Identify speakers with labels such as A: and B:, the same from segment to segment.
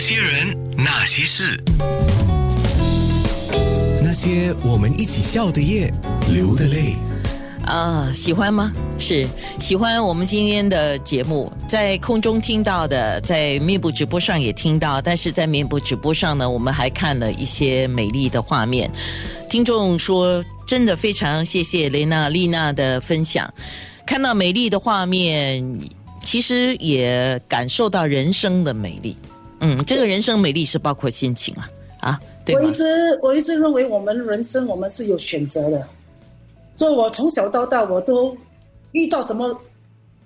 A: 些人，那些事，
B: 那些我们一起笑的夜，流的泪。
C: 啊，喜欢吗？是喜欢我们今天的节目，在空中听到的，在面部直播上也听到，但是在面部直播上呢，我们还看了一些美丽的画面。听众说，真的非常谢谢雷娜丽娜的分享，看到美丽的画面，其实也感受到人生的美丽。嗯，这个人生美丽是包括心情啊啊，对
D: 我一？直我一直认为我们人生我们是有选择的，所以我从小到大我都遇到什么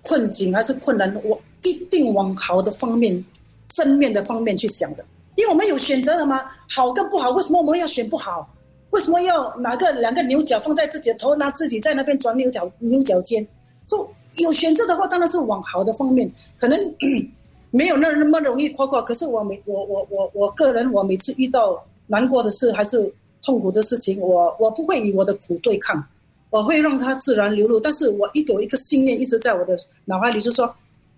D: 困境还是困难，我一定往好的方面、正面的方面去想的，因为我们有选择的嘛，好跟不好，为什么我们要选不好？为什么要拿个两个牛角放在自己的头，拿自己在那边转牛角牛角尖？就有选择的话，当然是往好的方面，可能没有那那么容易跨过。可是我每我我我我个人，我每次遇到难过的事还是痛苦的事情，我我不会以我的苦对抗，我会让它自然流露。但是我一有一个信念一直在我的脑海里，就说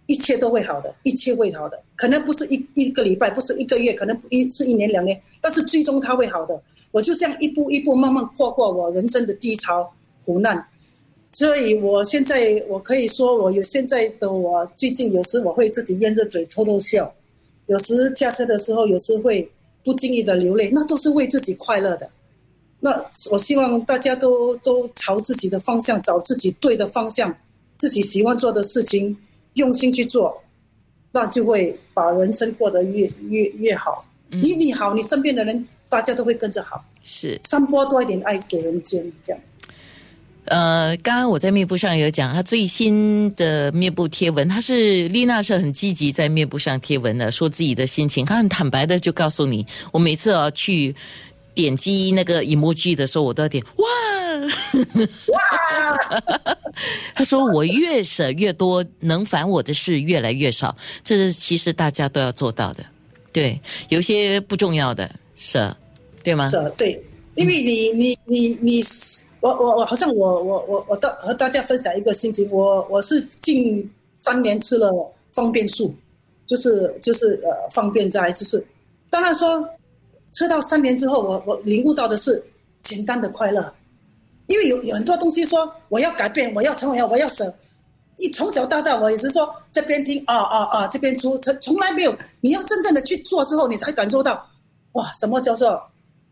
D: 一切都会好的，一切会好的。可能不是一一个礼拜，不是一个月，可能一是一年两年，但是最终它会好的。我就这样一步一步慢慢跨过我人生的低潮苦难。所以我现在我可以说，我有现在的我，最近有时我会自己咽着嘴偷偷笑，有时驾车的时候，有时会不经意的流泪，那都是为自己快乐的。那我希望大家都都朝自己的方向找自己对的方向，自己喜欢做的事情，用心去做，那就会把人生过得越越越好。你你好，你身边的人大家都会跟着好，
C: 是
D: 散播多一点爱给人间，这样。
C: 呃，刚刚我在面部上有讲，她最新的面部贴文，她是丽娜是很积极在面部上贴文的，说自己的心情，他很坦白的就告诉你，我每次啊去点击那个 emoji 的时候，我都要点哇哇，他说我越舍越多，能烦我的事越来越少，这是其实大家都要做到的，对，有些不重要的舍，对吗？
D: 舍，对，因为你你你你，我我我好像我我我我大和大家分享一个心情，我我是近三年吃了方便素，就是就是呃方便斋，就是当然说吃到三年之后，我我领悟到的是简单的快乐，因为有有很多东西说我要改变，我要成为我要舍。一从小到大，我也是说这边听啊啊啊，这边出，从从来没有。你要真正的去做之后，你才感受到，哇，什么叫做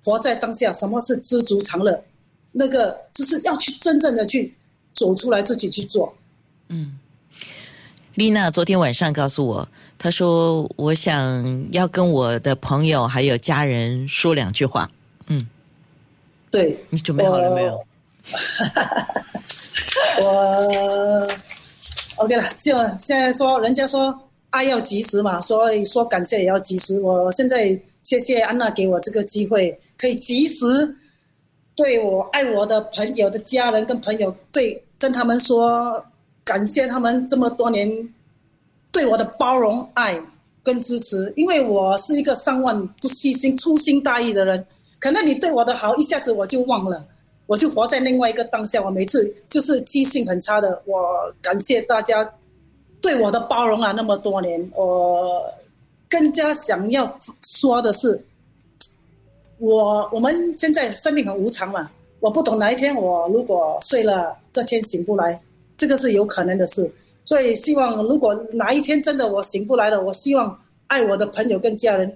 D: 活在当下？什么是知足常乐？那个就是要去真正的去走出来，自己去做。
C: 嗯丽娜昨天晚上告诉我，她说我想要跟我的朋友还有家人说两句话。嗯，
D: 对，
C: 你准备好了没有？
D: 我 OK 了，就现在说，人家说爱要及时嘛，所以说感谢也要及时。我现在谢谢安娜给我这个机会，可以及时对我爱我的朋友的家人跟朋友，对跟他们说感谢他们这么多年对我的包容、爱跟支持。因为我是一个上万不细心、粗心大意的人，可能你对我的好，一下子我就忘了。我就活在另外一个当下，我每次就是记性很差的。我感谢大家对我的包容啊，那么多年，我更加想要说的是，我我们现在生命很无常嘛，我不懂哪一天我如果睡了，这天醒不来，这个是有可能的事。所以希望如果哪一天真的我醒不来了，我希望爱我的朋友跟家人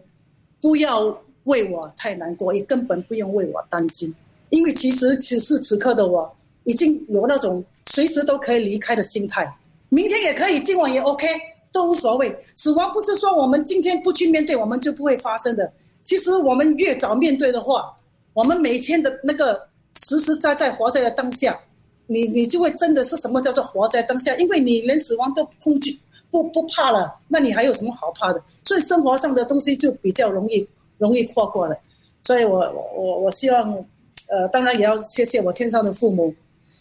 D: 不要为我太难过，也根本不用为我担心。因为其实此时此刻的我，已经有那种随时都可以离开的心态，明天也可以，今晚也 OK，都无所谓。死亡不是说我们今天不去面对，我们就不会发生的。其实我们越早面对的话，我们每天的那个实实在在活在了当下，你你就会真的是什么叫做活在当下？因为你连死亡都恐惧不不怕了，那你还有什么好怕的？所以生活上的东西就比较容易容易跨过了。所以我我我希望。呃，当然也要谢谢我天上的父母，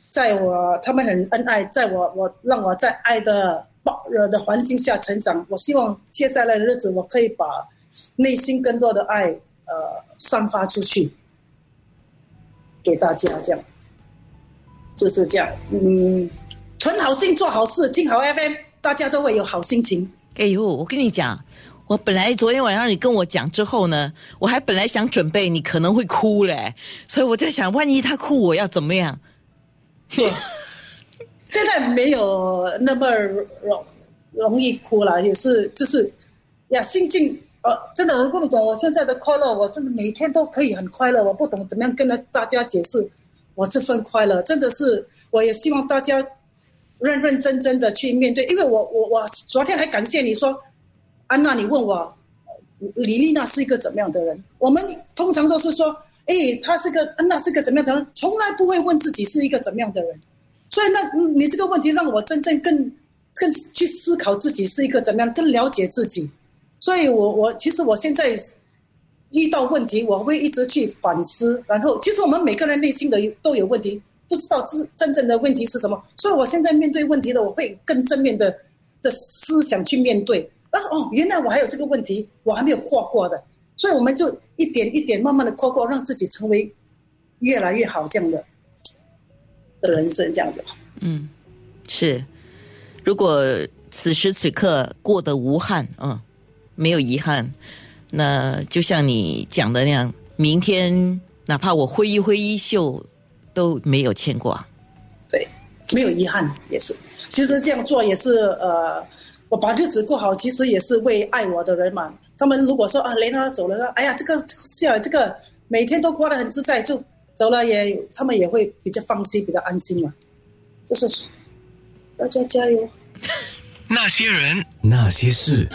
D: 在我他们很恩爱，在我我让我在爱的包热的环境下成长。我希望接下来的日子，我可以把内心更多的爱呃散发出去，给大家这样，就是这样。嗯，存好心做好事，听好 FM，大家都会有好心情。
C: 哎呦，我跟你讲，我本来昨天晚上你跟我讲之后呢，我还本来想准备你可能会哭嘞，所以我在想，万一他哭，我要怎么样？
D: 对，现在没有那么容容易哭了，也是就是呀，心境呃，真的，我跟你讲，我现在的快乐，我真的每天都可以很快乐，我不懂怎么样跟大家解释我这份快乐，真的是，我也希望大家认认真真的去面对，因为我我我昨天还感谢你说，安娜，你问我李丽娜是一个怎么样的人，我们通常都是说。哎，她是个，安娜是个怎么样的人？从来不会问自己是一个怎么样的人，所以那你这个问题让我真正更更去思考自己是一个怎么样，更了解自己。所以我我其实我现在遇到问题，我会一直去反思。然后，其实我们每个人内心的都有问题，不知道真真正的问题是什么。所以我现在面对问题的，我会更正面的的思想去面对。然后哦，原来我还有这个问题，我还没有跨过的。所以我们就一点一点慢慢的跨过，让自己成为越来越好这样的的人生，这样子。
C: 嗯，是。如果此时此刻过得无憾，嗯，没有遗憾，那就像你讲的那样，明天哪怕我挥一挥衣袖都没有牵挂。
D: 对，没有遗憾也是。其实这样做也是呃。我把日子过好，其实也是为爱我的人嘛。他们如果说啊，雷娜走了，哎呀，这个是这个每天都过得很自在，就走了也，他们也会比较放心，比较安心嘛。就是大家加油。
A: 那些人，
B: 那些事。